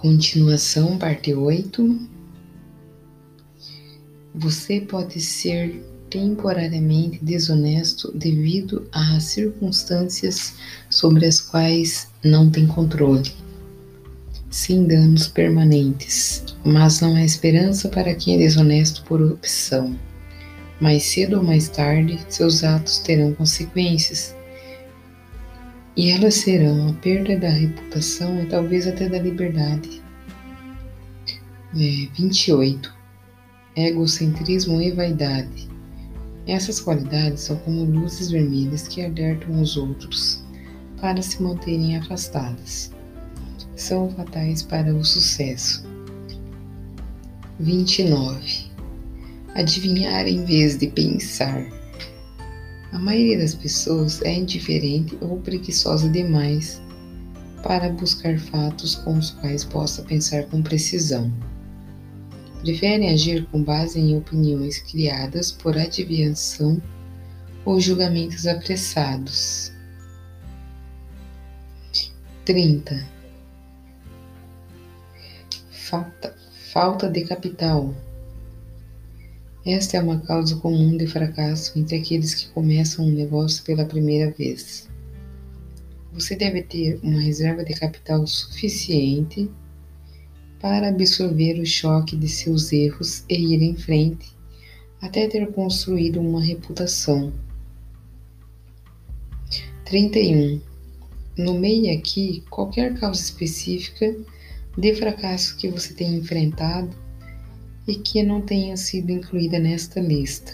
Continuação, parte 8. Você pode ser temporariamente desonesto devido a circunstâncias sobre as quais não tem controle, sem danos permanentes, mas não há esperança para quem é desonesto por opção. Mais cedo ou mais tarde, seus atos terão consequências. E elas serão a perda da reputação e talvez até da liberdade. É, 28. Egocentrismo e vaidade. Essas qualidades são como luzes vermelhas que alertam os outros para se manterem afastadas. São fatais para o sucesso. 29 adivinhar em vez de pensar. A maioria das pessoas é indiferente ou preguiçosa demais para buscar fatos com os quais possa pensar com precisão. Preferem agir com base em opiniões criadas por adivinhação ou julgamentos apressados. 30. Falta, falta de capital. Esta é uma causa comum de fracasso entre aqueles que começam um negócio pela primeira vez. Você deve ter uma reserva de capital suficiente para absorver o choque de seus erros e ir em frente até ter construído uma reputação. 31. Nomeie aqui qualquer causa específica de fracasso que você tenha enfrentado e que não tenha sido incluída nesta lista.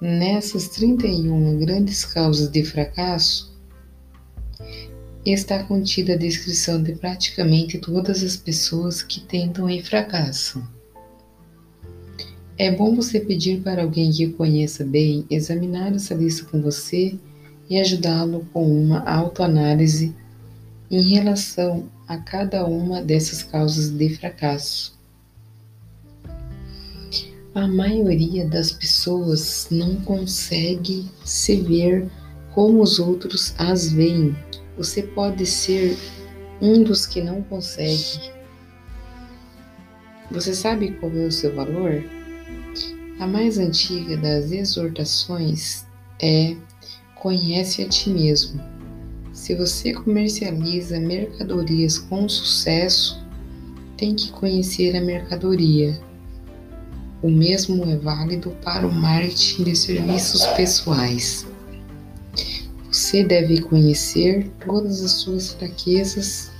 Nessas 31 grandes causas de fracasso, está contida a descrição de praticamente todas as pessoas que tentam e fracassam. É bom você pedir para alguém que conheça bem examinar essa lista com você e ajudá-lo com uma autoanálise em relação a cada uma dessas causas de fracasso. A maioria das pessoas não consegue se ver como os outros as veem. Você pode ser um dos que não consegue. Você sabe qual é o seu valor? A mais antiga das exortações é: conhece a ti mesmo. Se você comercializa mercadorias com sucesso, tem que conhecer a mercadoria. O mesmo é válido para o marketing de serviços pessoais. Você deve conhecer todas as suas fraquezas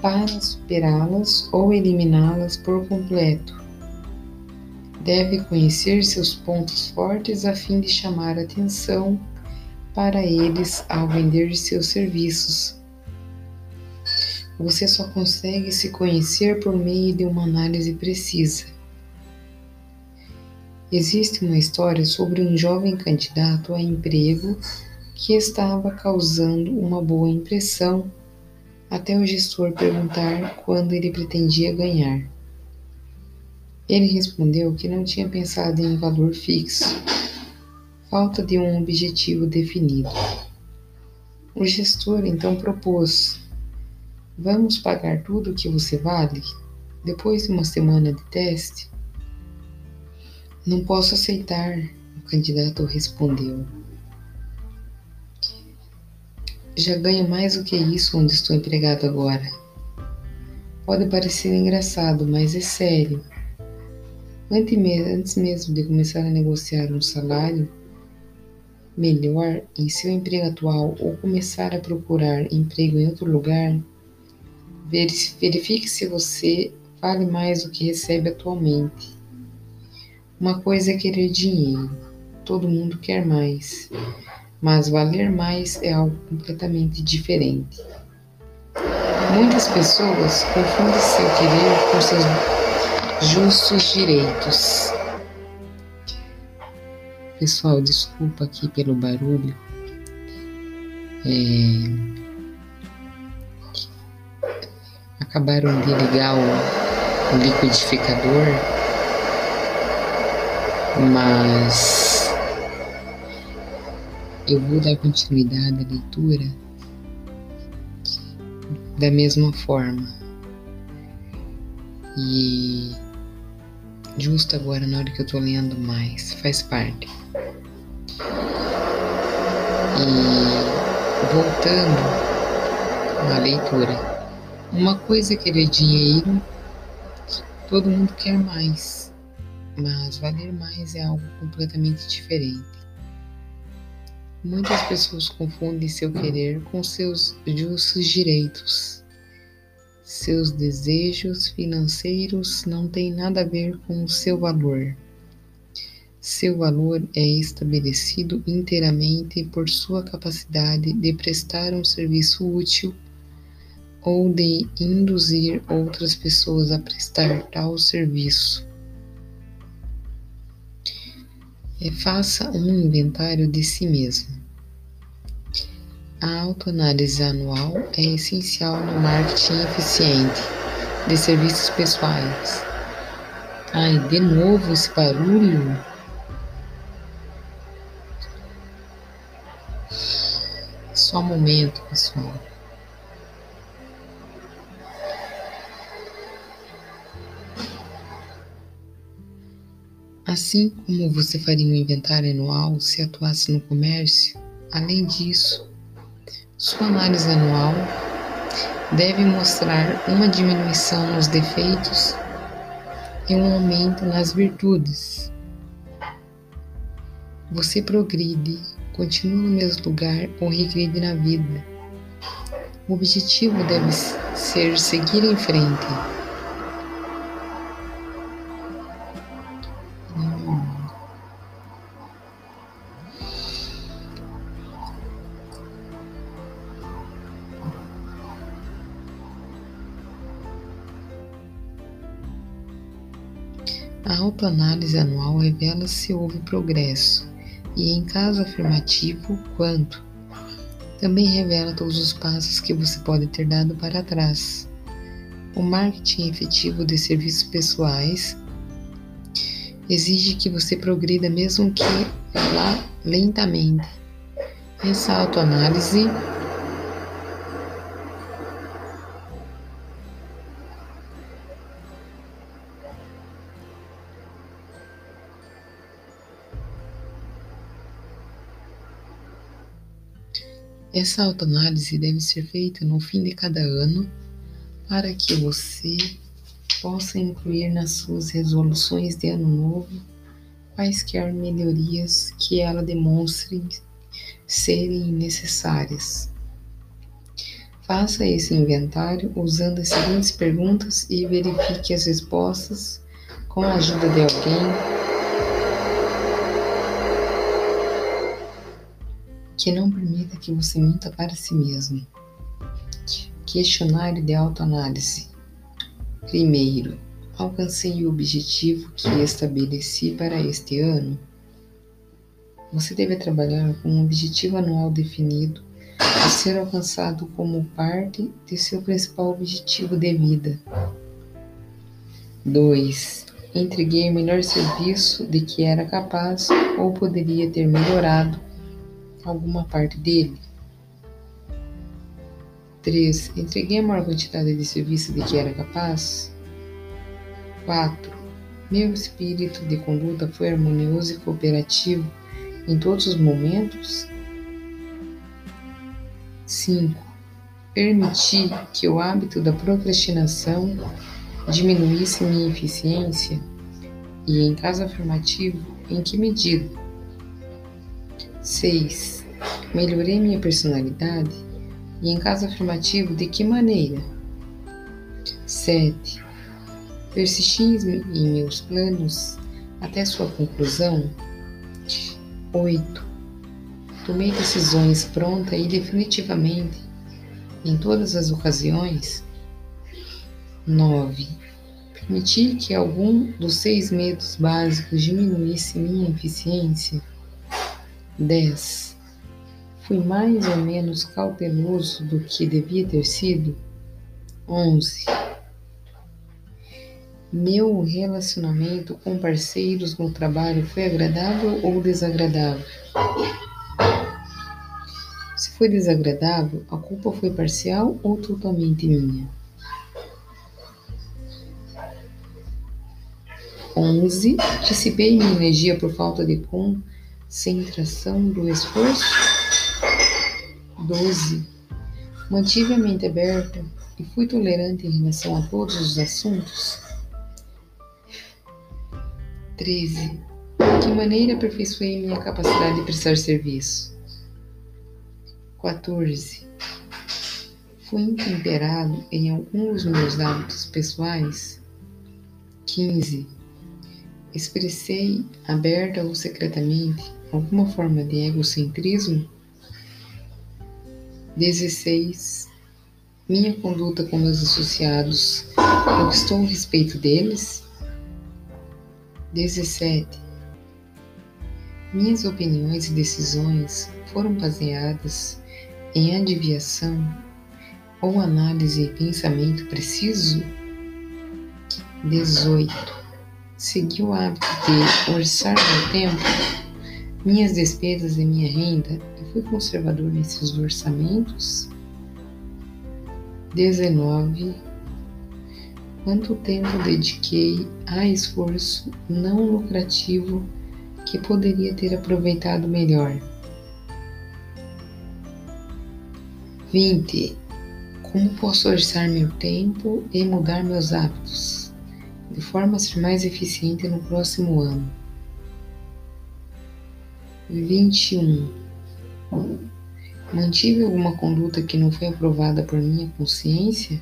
para superá-las ou eliminá-las por completo. Deve conhecer seus pontos fortes a fim de chamar atenção para eles ao vender seus serviços. Você só consegue se conhecer por meio de uma análise precisa. Existe uma história sobre um jovem candidato a emprego que estava causando uma boa impressão até o gestor perguntar quando ele pretendia ganhar. Ele respondeu que não tinha pensado em um valor fixo, falta de um objetivo definido. O gestor então propôs: Vamos pagar tudo o que você vale? Depois de uma semana de teste, não posso aceitar, o candidato respondeu. Já ganho mais do que isso onde estou empregado agora. Pode parecer engraçado, mas é sério. Antes mesmo de começar a negociar um salário melhor em seu emprego atual ou começar a procurar emprego em outro lugar, verifique se você vale mais do que recebe atualmente. Uma coisa é querer dinheiro, todo mundo quer mais, mas valer mais é algo completamente diferente. Muitas pessoas confundem seu querer com seus justos direitos. Pessoal, desculpa aqui pelo barulho. É... Acabaram de ligar o liquidificador mas eu vou dar continuidade à leitura da mesma forma. E justo agora, na hora que eu tô lendo mais, faz parte. E voltando à leitura, uma coisa é querer dinheiro, todo mundo quer mais, mas valer mais é algo completamente diferente. Muitas pessoas confundem seu querer com seus justos direitos. Seus desejos financeiros não têm nada a ver com o seu valor. Seu valor é estabelecido inteiramente por sua capacidade de prestar um serviço útil ou de induzir outras pessoas a prestar tal serviço. Faça um inventário de si mesmo. A autoanálise anual é essencial no marketing eficiente de serviços pessoais. Ai, de novo esse barulho. Só um momento, pessoal. Assim como você faria um inventário anual se atuasse no comércio, além disso, sua análise anual deve mostrar uma diminuição nos defeitos e um aumento nas virtudes. Você progride continua no mesmo lugar ou regride na vida. O objetivo deve ser seguir em frente. Autoanálise anual revela se houve progresso e, em caso afirmativo, quanto. Também revela todos os passos que você pode ter dado para trás. O marketing efetivo de serviços pessoais exige que você progrida mesmo que lá lentamente. Essa autoanálise Essa autoanálise deve ser feita no fim de cada ano para que você possa incluir nas suas resoluções de ano novo quaisquer melhorias que ela demonstre serem necessárias. Faça esse inventário usando as seguintes perguntas e verifique as respostas com a ajuda de alguém que não permita que você minta para si mesmo. Questionário de autoanálise. Primeiro, alcancei o objetivo que estabeleci para este ano? Você deve trabalhar com um objetivo anual definido a ser alcançado como parte de seu principal objetivo de vida. 2. Entreguei o melhor serviço de que era capaz ou poderia ter melhorado alguma parte dele. 3. Entreguei a maior quantidade de serviço de que era capaz. 4. Meu espírito de conduta foi harmonioso e cooperativo em todos os momentos. 5. Permiti que o hábito da procrastinação diminuísse minha eficiência? E, em caso afirmativo, em que medida? 6. Melhorei minha personalidade? E em caso afirmativo, de que maneira? 7. Persisti em meus planos até sua conclusão? 8. Tomei decisões pronta e definitivamente em todas as ocasiões? 9. Permiti que algum dos seis medos básicos diminuísse minha eficiência? 10. Fui mais ou menos cauteloso do que devia ter sido? 11. Meu relacionamento com parceiros no trabalho foi agradável ou desagradável? Se foi desagradável, a culpa foi parcial ou totalmente minha? 11. Dissipei minha energia por falta de concentração do esforço. 12. Mantive a mente aberta e fui tolerante em relação a todos os assuntos. 13. De que maneira aperfeiçoei minha capacidade de prestar serviço? 14. Fui intemperado em alguns dos meus hábitos pessoais? 15 Expressei, aberta ou secretamente, alguma forma de egocentrismo? 16. Minha conduta com meus associados conquistou o respeito deles? 17. Minhas opiniões e decisões foram baseadas em adivinhação ou análise e pensamento preciso? 18 segui o hábito de orçar meu tempo, minhas despesas e minha renda e fui conservador nesses orçamentos. 19. Quanto tempo dediquei a esforço não lucrativo que poderia ter aproveitado melhor? 20. Como posso orçar meu tempo e mudar meus hábitos? De forma a ser mais eficiente no próximo ano. 21. Mantive alguma conduta que não foi aprovada por minha consciência?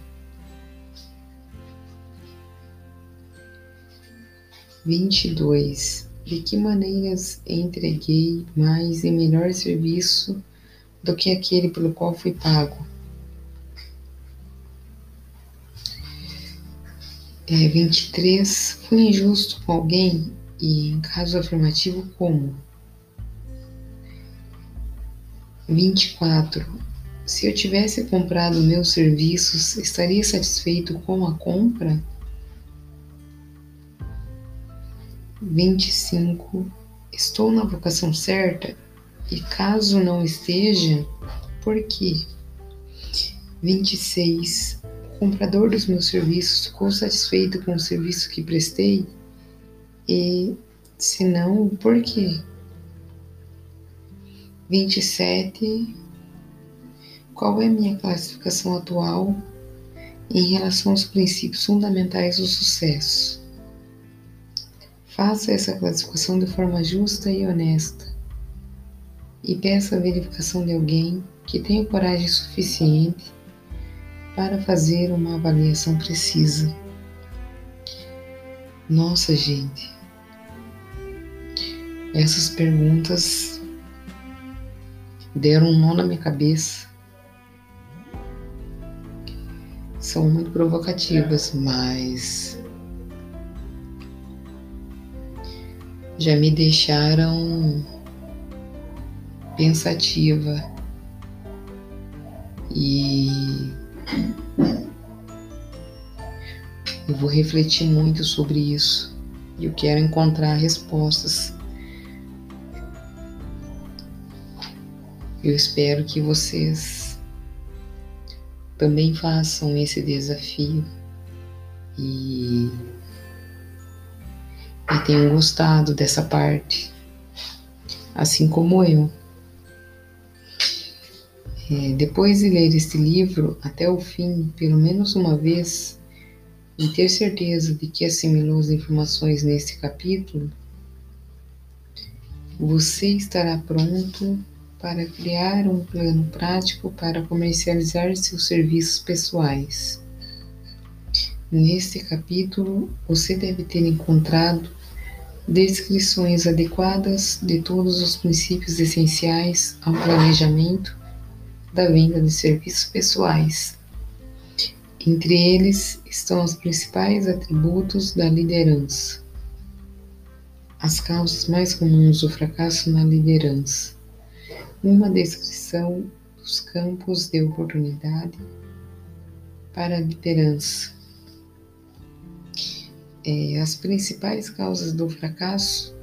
22. De que maneiras entreguei mais e melhor serviço do que aquele pelo qual fui pago? É, 23. Fui injusto com alguém? E em caso afirmativo, como? 24. Se eu tivesse comprado meus serviços, estaria satisfeito com a compra? 25. Estou na vocação certa? E caso não esteja, por quê? 26 comprador dos meus serviços ficou satisfeito com o serviço que prestei? E, se não, por quê? 27. Qual é a minha classificação atual em relação aos princípios fundamentais do sucesso? Faça essa classificação de forma justa e honesta e peça a verificação de alguém que tenha coragem suficiente para fazer uma avaliação precisa. Nossa, gente, essas perguntas deram um nó na minha cabeça. São muito provocativas, mas já me deixaram pensativa e eu vou refletir muito sobre isso e eu quero encontrar respostas. Eu espero que vocês também façam esse desafio e, e tenham gostado dessa parte, assim como eu. É, depois de ler este livro até o fim, pelo menos uma vez, e ter certeza de que assimilou as informações neste capítulo, você estará pronto para criar um plano prático para comercializar seus serviços pessoais. Neste capítulo, você deve ter encontrado descrições adequadas de todos os princípios essenciais ao planejamento da venda de serviços pessoais. Entre eles estão os principais atributos da liderança. As causas mais comuns do fracasso na liderança. Uma descrição dos campos de oportunidade para a liderança. É, as principais causas do fracasso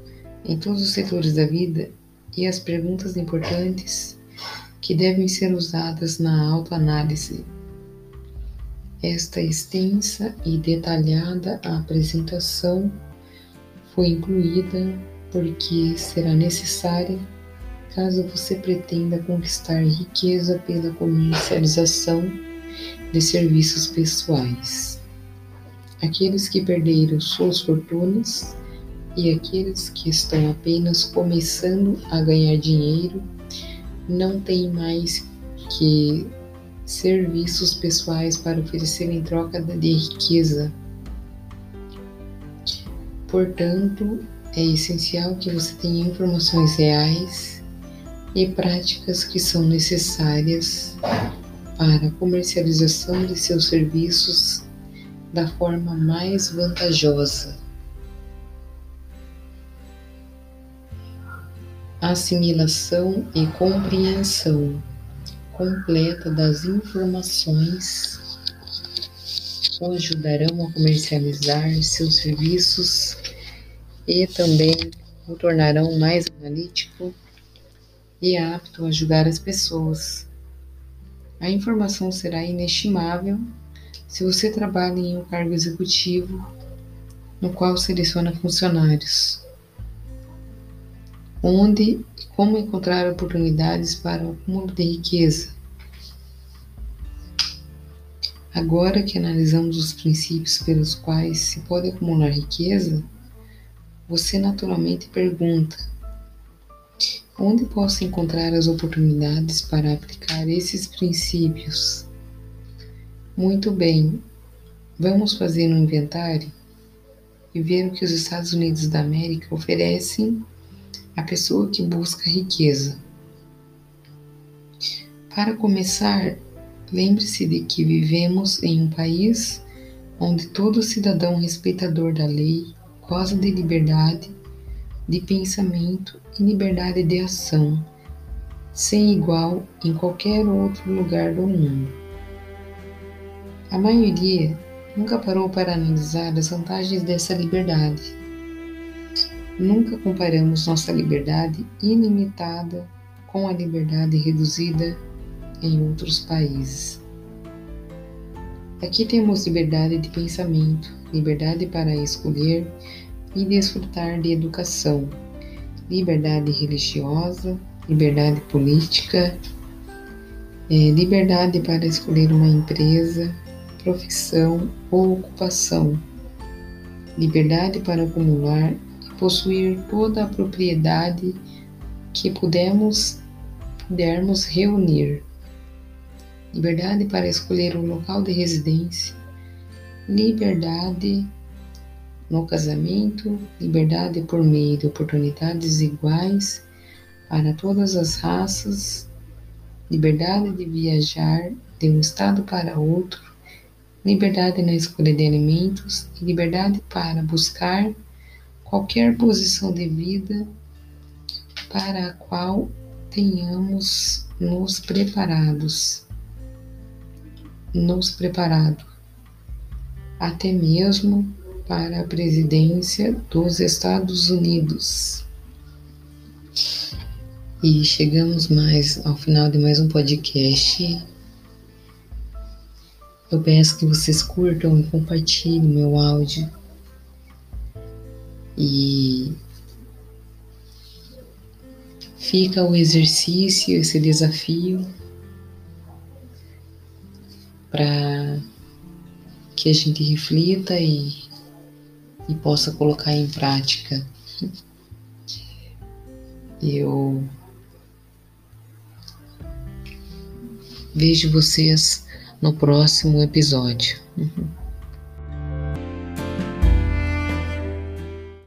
em todos os setores da vida e as perguntas importantes que devem ser usadas na autoanálise. Esta extensa e detalhada apresentação foi incluída porque será necessária caso você pretenda conquistar riqueza pela comercialização de serviços pessoais. Aqueles que perderam suas fortunas e aqueles que estão apenas começando a ganhar dinheiro não têm mais que serviços pessoais para oferecer em troca de riqueza. Portanto, é essencial que você tenha informações reais e práticas que são necessárias para a comercialização de seus serviços da forma mais vantajosa. Assimilação e compreensão completa das informações o ajudarão a comercializar seus serviços e também o tornarão mais analítico e apto a ajudar as pessoas. A informação será inestimável se você trabalha em um cargo executivo no qual seleciona funcionários. Onde e como encontrar oportunidades para o acúmulo de riqueza. Agora que analisamos os princípios pelos quais se pode acumular riqueza, você naturalmente pergunta: Onde posso encontrar as oportunidades para aplicar esses princípios? Muito bem, vamos fazer um inventário e ver o que os Estados Unidos da América oferecem à pessoa que busca riqueza. Para começar, lembre-se de que vivemos em um país onde todo cidadão respeitador da lei goza de liberdade de pensamento e liberdade de ação, sem igual em qualquer outro lugar do mundo. A maioria nunca parou para analisar as vantagens dessa liberdade. Nunca comparamos nossa liberdade ilimitada com a liberdade reduzida em outros países. Aqui temos liberdade de pensamento, liberdade para escolher e desfrutar de educação, liberdade religiosa, liberdade política, é, liberdade para escolher uma empresa, profissão ou ocupação, liberdade para acumular possuir toda a propriedade que pudermos, pudermos reunir, liberdade para escolher o local de residência, liberdade no casamento, liberdade por meio de oportunidades iguais para todas as raças, liberdade de viajar de um estado para outro, liberdade na escolha de alimentos e liberdade para buscar qualquer posição de vida para a qual tenhamos nos preparados, nos preparado, até mesmo para a presidência dos Estados Unidos. E chegamos mais ao final de mais um podcast. Eu peço que vocês curtam e compartilhem meu áudio. E fica o exercício, esse desafio para que a gente reflita e e possa colocar em prática. Eu vejo vocês no próximo episódio. Uhum.